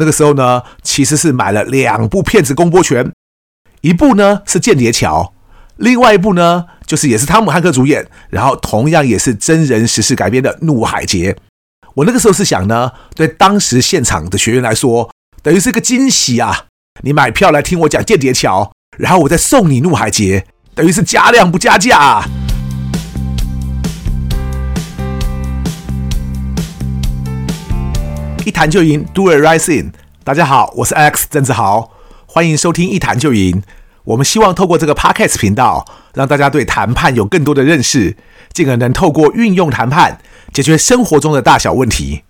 那个时候呢，其实是买了两部片子公播权，一部呢是《间谍桥》，另外一部呢就是也是汤姆汉克主演，然后同样也是真人实事改编的《怒海劫》。我那个时候是想呢，对当时现场的学员来说，等于是个惊喜啊！你买票来听我讲《间谍桥》，然后我再送你《怒海劫》，等于是加量不加价！一谈就赢，Do it right in。大家好，我是 Alex 郑志豪，欢迎收听一谈就赢。我们希望透过这个 Podcast 频道，让大家对谈判有更多的认识，进而能透过运用谈判解决生活中的大小问题。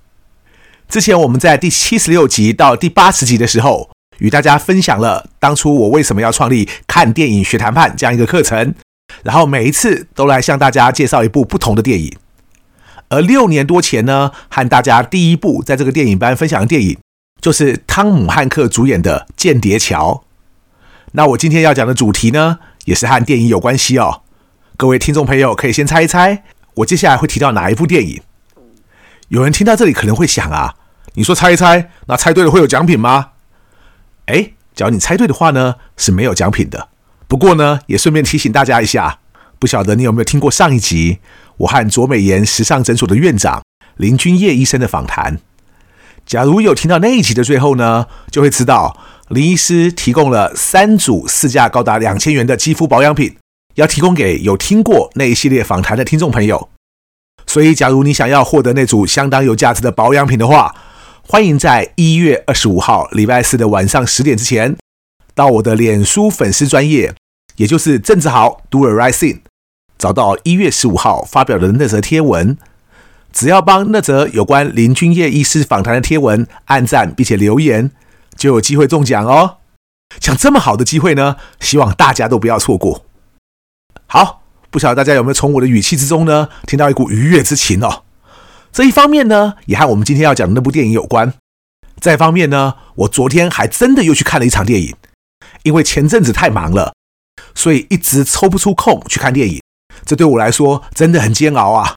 之前我们在第七十六集到第八十集的时候，与大家分享了当初我为什么要创立看电影学谈判这样一个课程，然后每一次都来向大家介绍一部不同的电影。而六年多前呢，和大家第一部在这个电影班分享的电影，就是汤姆汉克主演的《间谍桥》。那我今天要讲的主题呢，也是和电影有关系哦。各位听众朋友可以先猜一猜，我接下来会提到哪一部电影？有人听到这里可能会想啊，你说猜一猜，那猜对了会有奖品吗？诶，只要你猜对的话呢，是没有奖品的。不过呢，也顺便提醒大家一下，不晓得你有没有听过上一集？我和卓美妍时尚诊所的院长林君叶医生的访谈。假如有听到那一集的最后呢，就会知道林医师提供了三组市价高达两千元的肌肤保养品，要提供给有听过那一系列访谈的听众朋友。所以，假如你想要获得那组相当有价值的保养品的话，欢迎在一月二十五号礼拜四的晚上十点之前，到我的脸书粉丝专业，也就是郑志豪 Do a Rising。找到一月十五号发表的那则贴文，只要帮那则有关林君叶医师访谈的贴文按赞并且留言，就有机会中奖哦！像这么好的机会呢，希望大家都不要错过。好，不晓得大家有没有从我的语气之中呢，听到一股愉悦之情哦？这一方面呢，也和我们今天要讲的那部电影有关；再一方面呢，我昨天还真的又去看了一场电影，因为前阵子太忙了，所以一直抽不出空去看电影。这对我来说真的很煎熬啊！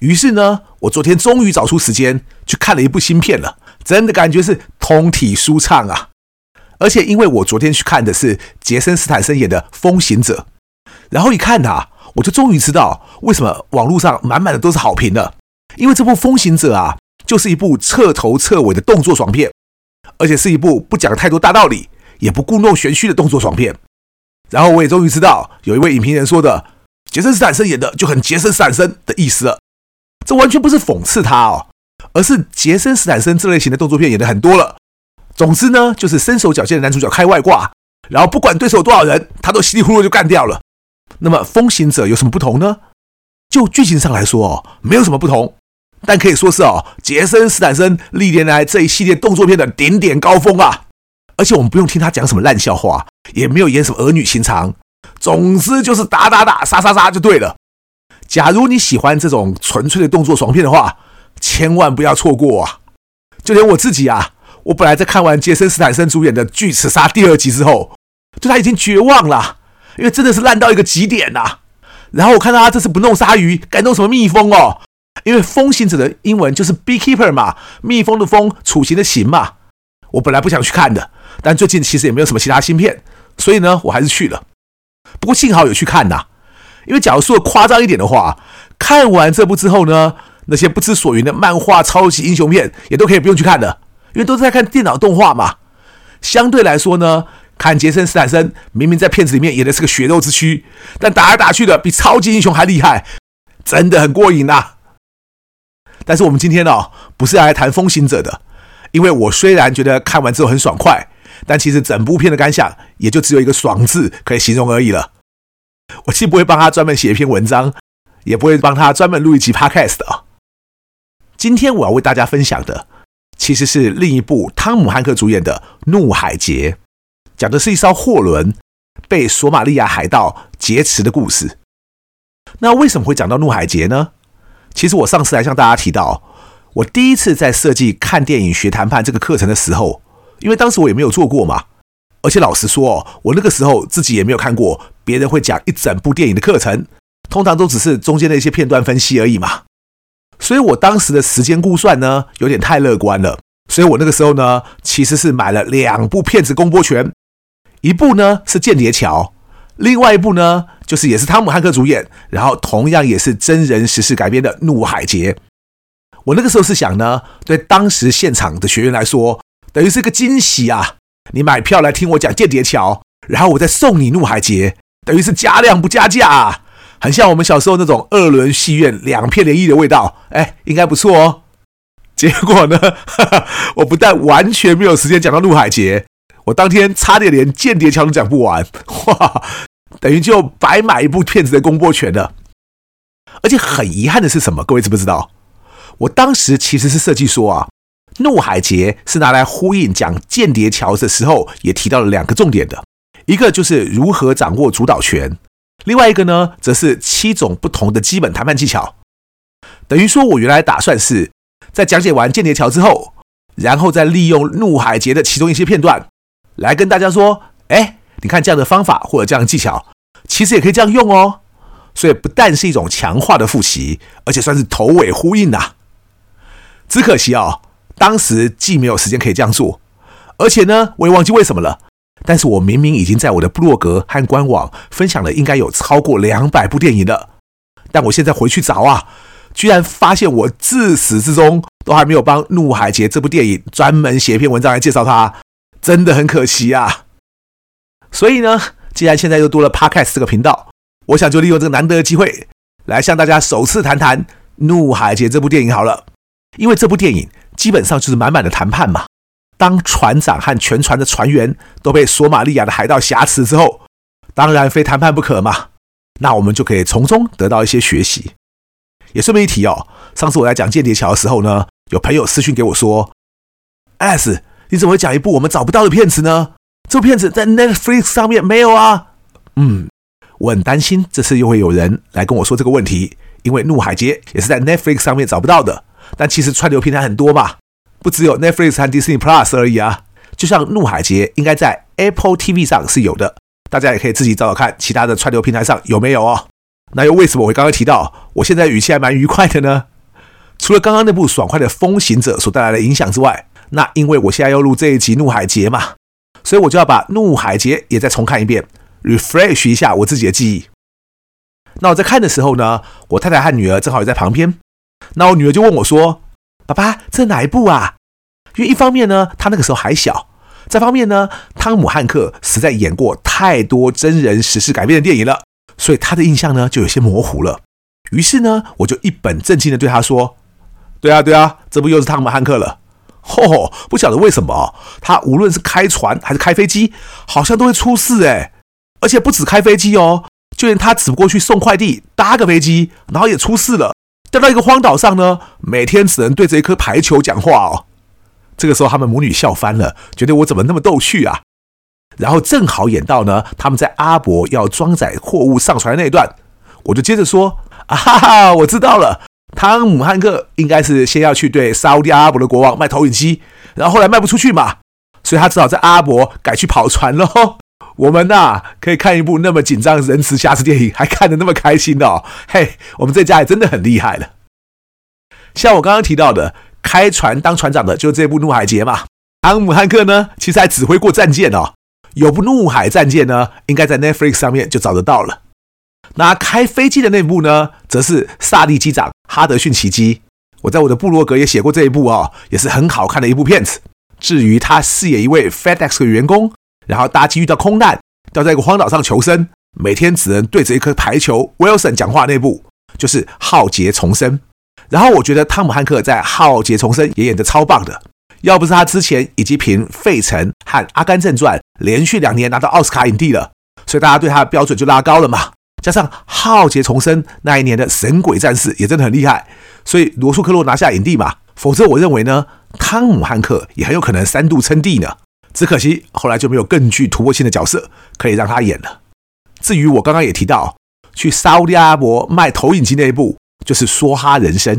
于是呢，我昨天终于找出时间去看了一部新片了，真的感觉是通体舒畅啊！而且因为我昨天去看的是杰森·斯坦森演的《风行者》，然后一看啊，我就终于知道为什么网络上满满的都是好评了。因为这部《风行者》啊，就是一部彻头彻尾的动作爽片，而且是一部不讲太多大道理，也不故弄玄虚的动作爽片。然后我也终于知道，有一位影评人说的。杰森·斯坦森演的就很杰森·斯坦森的意思了，这完全不是讽刺他哦，而是杰森·斯坦森这类型的动作片演的很多了。总之呢，就是身手矫健的男主角开外挂，然后不管对手有多少人，他都稀里糊涂就干掉了。那么《风行者》有什么不同呢？就剧情上来说哦，没有什么不同，但可以说是哦，杰森·斯坦森历年来这一系列动作片的顶点高峰啊！而且我们不用听他讲什么烂笑话，也没有演什么儿女情长。总之就是打打打杀杀杀就对了。假如你喜欢这种纯粹的动作爽片的话，千万不要错过啊！就连我自己啊，我本来在看完杰森·斯坦森主演的《巨齿鲨》第二集之后，对他已经绝望了，因为真的是烂到一个极点呐。然后我看到他这次不弄鲨鱼，改弄什么蜜蜂哦，因为“蜂行者”的英文就是 “beekeeper” 嘛，蜜蜂的蜂，处刑的刑嘛。我本来不想去看的，但最近其实也没有什么其他新片，所以呢，我还是去了。不过幸好有去看呐，因为假如说夸张一点的话，看完这部之后呢，那些不知所云的漫画超级英雄片也都可以不用去看了，因为都是在看电脑动画嘛。相对来说呢，看杰森·斯坦森明明在片子里面演的是个血肉之躯，但打来打去的比超级英雄还厉害，真的很过瘾呐。但是我们今天哦，不是来谈《风行者》的，因为我虽然觉得看完之后很爽快。但其实整部片的感想也就只有一个“爽”字可以形容而已了。我既不会帮他专门写一篇文章，也不会帮他专门录一集 Podcast 啊。今天我要为大家分享的，其实是另一部汤姆汉克主演的《怒海劫》，讲的是一艘货轮被索马利亚海盗劫持的故事。那为什么会讲到《怒海劫》呢？其实我上次来向大家提到，我第一次在设计看电影学谈判这个课程的时候。因为当时我也没有做过嘛，而且老实说，我那个时候自己也没有看过别人会讲一整部电影的课程，通常都只是中间的一些片段分析而已嘛。所以我当时的时间估算呢，有点太乐观了，所以我那个时候呢，其实是买了两部片子公播权，一部呢是《间谍桥》，另外一部呢就是也是汤姆汉克主演，然后同样也是真人实事改编的《怒海劫》。我那个时候是想呢，对当时现场的学员来说，等于是个惊喜啊！你买票来听我讲《间谍桥》，然后我再送你《怒海劫》，等于是加量不加价啊！很像我们小时候那种二轮戏院两片联谊的味道，哎，应该不错哦。结果呢，哈哈，我不但完全没有时间讲到怒海劫，我当天差点连间谍桥都讲不完，哇，等于就白买一部片子的公播权了。而且很遗憾的是什么？各位知不知道？我当时其实是设计说啊，怒海劫是拿来呼应讲间谍桥的时候，也提到了两个重点的，一个就是如何掌握主导权。另外一个呢，则是七种不同的基本谈判技巧。等于说，我原来打算是在讲解完《间谍桥》之后，然后再利用《怒海劫》的其中一些片段，来跟大家说：哎，你看这样的方法或者这样的技巧，其实也可以这样用哦。所以不但是一种强化的复习，而且算是头尾呼应呐。只可惜哦，当时既没有时间可以这样做，而且呢，我也忘记为什么了。但是我明明已经在我的部落格和官网分享了，应该有超过两百部电影了。但我现在回去找啊，居然发现我自始至终都还没有帮《怒海劫》这部电影专门写一篇文章来介绍它，真的很可惜啊。所以呢，既然现在又多了 Podcast 这个频道，我想就利用这个难得的机会，来向大家首次谈谈《怒海劫》这部电影好了。因为这部电影基本上就是满满的谈判嘛。当船长和全船的船员都被索马利亚的海盗挟持之后，当然非谈判不可嘛。那我们就可以从中得到一些学习。也顺便一提哦，上次我在讲《间谍桥》的时候呢，有朋友私讯给我说：“S，你怎么会讲一部我们找不到的片子呢？这部片子在 Netflix 上面没有啊？”嗯，我很担心这次又会有人来跟我说这个问题，因为《怒海劫》也是在 Netflix 上面找不到的。但其实串流平台很多嘛。不只有 Netflix 和 Disney Plus 而已啊，就像《怒海劫》应该在 Apple TV 上是有的，大家也可以自己找找看，其他的串流平台上有没有哦。那又为什么我会刚刚提到，我现在语气还蛮愉快的呢？除了刚刚那部爽快的《风行者》所带来的影响之外，那因为我现在要录这一集《怒海劫》嘛，所以我就要把《怒海劫》也再重看一遍，refresh 一下我自己的记忆。那我在看的时候呢，我太太和女儿正好也在旁边，那我女儿就问我说。爸爸，这哪一部啊？因为一方面呢，他那个时候还小；再方面呢，汤姆汉克实在演过太多真人实事改编的电影了，所以他的印象呢就有些模糊了。于是呢，我就一本正经的对他说：“对啊，对啊，这不又是汤姆汉克了？吼吼，不晓得为什么，他无论是开船还是开飞机，好像都会出事诶。而且不止开飞机哦，就连他只不过去送快递，搭个飞机，然后也出事了。”掉到一个荒岛上呢，每天只能对着一颗排球讲话哦。这个时候，他们母女笑翻了，觉得我怎么那么逗趣啊？然后正好演到呢，他们在阿伯要装载货物上船那一段，我就接着说：“啊哈哈，我知道了，汤姆汉克应该是先要去对沙乌地阿伯的国王卖投影机，然后后来卖不出去嘛，所以他只好在阿伯改去跑船喽。”我们呐、啊，可以看一部那么紧张、仁慈、瑕疵电影，还看得那么开心哦。嘿，我们这家也真的很厉害了。像我刚刚提到的，开船当船长的就是这部《怒海劫》嘛。汤姆汉克呢，其实还指挥过战舰哦。有部《怒海战舰》呢，应该在 Netflix 上面就找得到了。那开飞机的那部呢，则是萨利机长哈德逊奇迹。我在我的部落格也写过这一部哦，也是很好看的一部片子。至于他饰演一位 FedEx 的员工。然后搭机遇到空难，掉在一个荒岛上求生，每天只能对着一颗排球 Wilson 讲话那部，就是《浩劫重生》。然后我觉得汤姆汉克在《浩劫重生》也演得超棒的，要不是他之前已经凭《费城》和《阿甘正传》连续两年拿到奥斯卡影帝了，所以大家对他的标准就拉高了嘛。加上《浩劫重生》那一年的《神鬼战士》也真的很厉害，所以罗素克洛拿下影帝嘛。否则我认为呢，汤姆汉克也很有可能三度称帝呢。只可惜后来就没有更具突破性的角色可以让他演了。至于我刚刚也提到，去沙乌地阿拉伯卖投影机那一部，就是《梭哈人生》。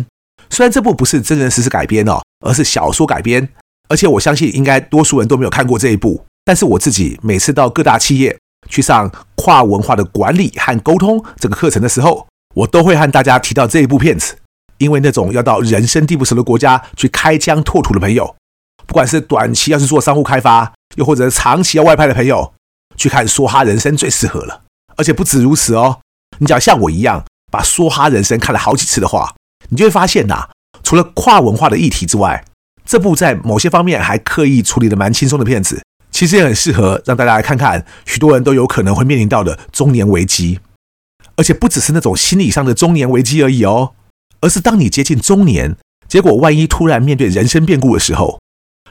虽然这部不是真人实事改编哦，而是小说改编，而且我相信应该多数人都没有看过这一部。但是我自己每次到各大企业去上跨文化的管理和沟通这个课程的时候，我都会和大家提到这一部片子，因为那种要到人生地不熟的国家去开疆拓土的朋友。不管是短期要是做商务开发，又或者是长期要外派的朋友，去看《梭哈人生》最适合了。而且不止如此哦，你只要像我一样把《梭哈人生》看了好几次的话，你就会发现呐、啊，除了跨文化的议题之外，这部在某些方面还刻意处理的蛮轻松的片子，其实也很适合让大家来看看许多人都有可能会面临到的中年危机。而且不只是那种心理上的中年危机而已哦，而是当你接近中年，结果万一突然面对人生变故的时候。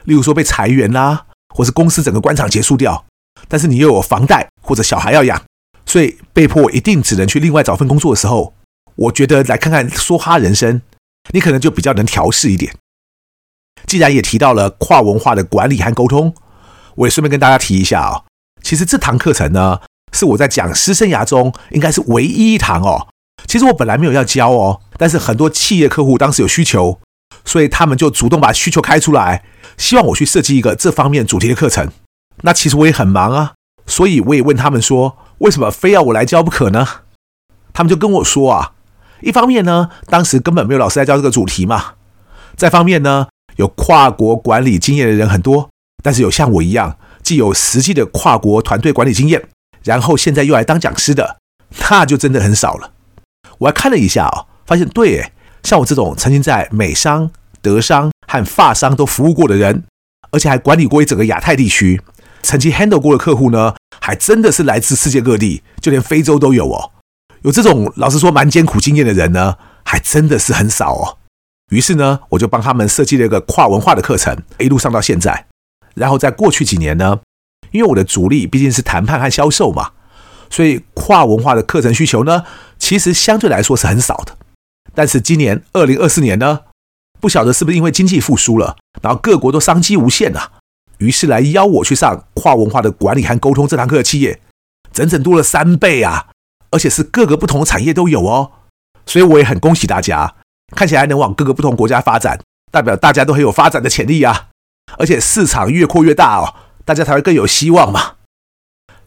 例如说被裁员啦、或是公司整个官场结束掉，但是你又有房贷或者小孩要养，所以被迫一定只能去另外找份工作的时候，我觉得来看看《梭哈人生》，你可能就比较能调试一点。既然也提到了跨文化的管理和沟通，我也顺便跟大家提一下哦，其实这堂课程呢，是我在讲师生涯中应该是唯一一堂哦。其实我本来没有要教哦，但是很多企业客户当时有需求，所以他们就主动把需求开出来。希望我去设计一个这方面主题的课程，那其实我也很忙啊，所以我也问他们说，为什么非要我来教不可呢？他们就跟我说啊，一方面呢，当时根本没有老师来教这个主题嘛；再方面呢，有跨国管理经验的人很多，但是有像我一样既有实际的跨国团队管理经验，然后现在又来当讲师的，那就真的很少了。我还看了一下哦，发现对诶，像我这种曾经在美商、德商和法商都服务过的人，而且还管理过一整个亚太地区，曾经 handle 过的客户呢，还真的是来自世界各地，就连非洲都有哦。有这种老实说蛮艰苦经验的人呢，还真的是很少哦。于是呢，我就帮他们设计了一个跨文化的课程，一路上到现在。然后在过去几年呢，因为我的主力毕竟是谈判和销售嘛，所以跨文化的课程需求呢，其实相对来说是很少的。但是今年二零二四年呢，不晓得是不是因为经济复苏了，然后各国都商机无限呐，于是来邀我去上跨文化的管理和沟通这堂课的企业，整整多了三倍啊！而且是各个不同的产业都有哦，所以我也很恭喜大家，看起来能往各个不同国家发展，代表大家都很有发展的潜力啊！而且市场越扩越大哦，大家才会更有希望嘛。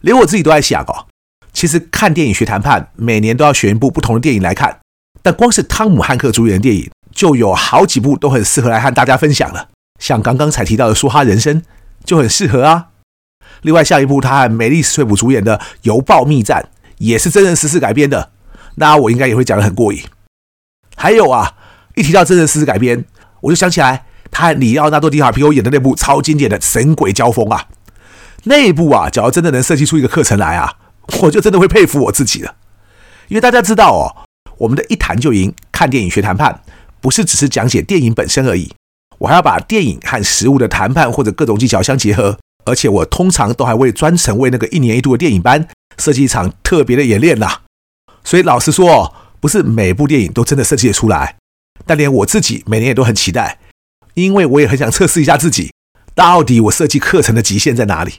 连我自己都在想哦，其实看电影学谈判，每年都要选一部不同的电影来看，但光是汤姆汉克主演的电影。就有好几部都很适合来和大家分享了，像刚刚才提到的《梭哈人生》就很适合啊。另外，下一部他和梅丽史翠普主演的《邮报密战》也是真人实事改编的，那我应该也会讲得很过瘾。还有啊，一提到真人实事改编，我就想起来他和里奥纳多·迪卡皮欧演的那部超经典的《神鬼交锋》啊，那一部啊，只要真的能设计出一个课程来啊，我就真的会佩服我自己了。因为大家知道哦，我们的一谈就赢，看电影学谈判。不是只是讲解电影本身而已，我还要把电影和实物的谈判或者各种技巧相结合，而且我通常都还会专程为那个一年一度的电影班设计一场特别的演练呐。所以老实说，不是每部电影都真的设计得出来，但连我自己每年也都很期待，因为我也很想测试一下自己，到底我设计课程的极限在哪里。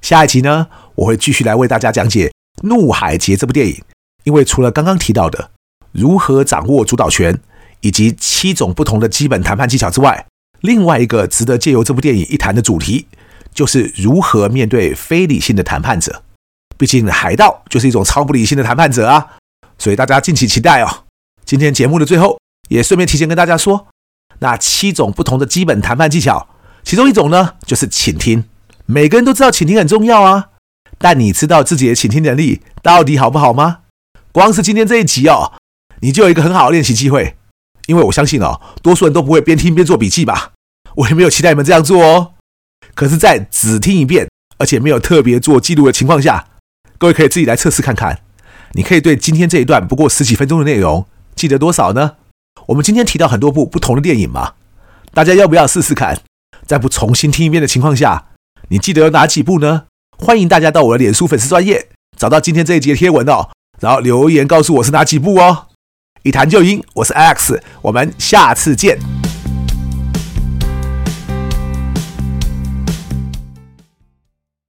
下一集呢，我会继续来为大家讲解《怒海劫》这部电影，因为除了刚刚提到的如何掌握主导权。以及七种不同的基本谈判技巧之外，另外一个值得借由这部电影一谈的主题，就是如何面对非理性的谈判者。毕竟海盗就是一种超不理性的谈判者啊，所以大家敬请期待哦。今天节目的最后，也顺便提前跟大家说，那七种不同的基本谈判技巧，其中一种呢，就是倾听。每个人都知道倾听很重要啊，但你知道自己的倾听能力到底好不好吗？光是今天这一集哦，你就有一个很好的练习机会。因为我相信哦，多数人都不会边听边做笔记吧？我也没有期待你们这样做哦。可是，在只听一遍，而且没有特别做记录的情况下，各位可以自己来测试看看。你可以对今天这一段不过十几分钟的内容记得多少呢？我们今天提到很多部不同的电影嘛，大家要不要试试看？在不重新听一遍的情况下，你记得有哪几部呢？欢迎大家到我的脸书粉丝专页找到今天这一集的贴文哦，然后留言告诉我是哪几部哦。一谈就赢，我是 X，我们下次见。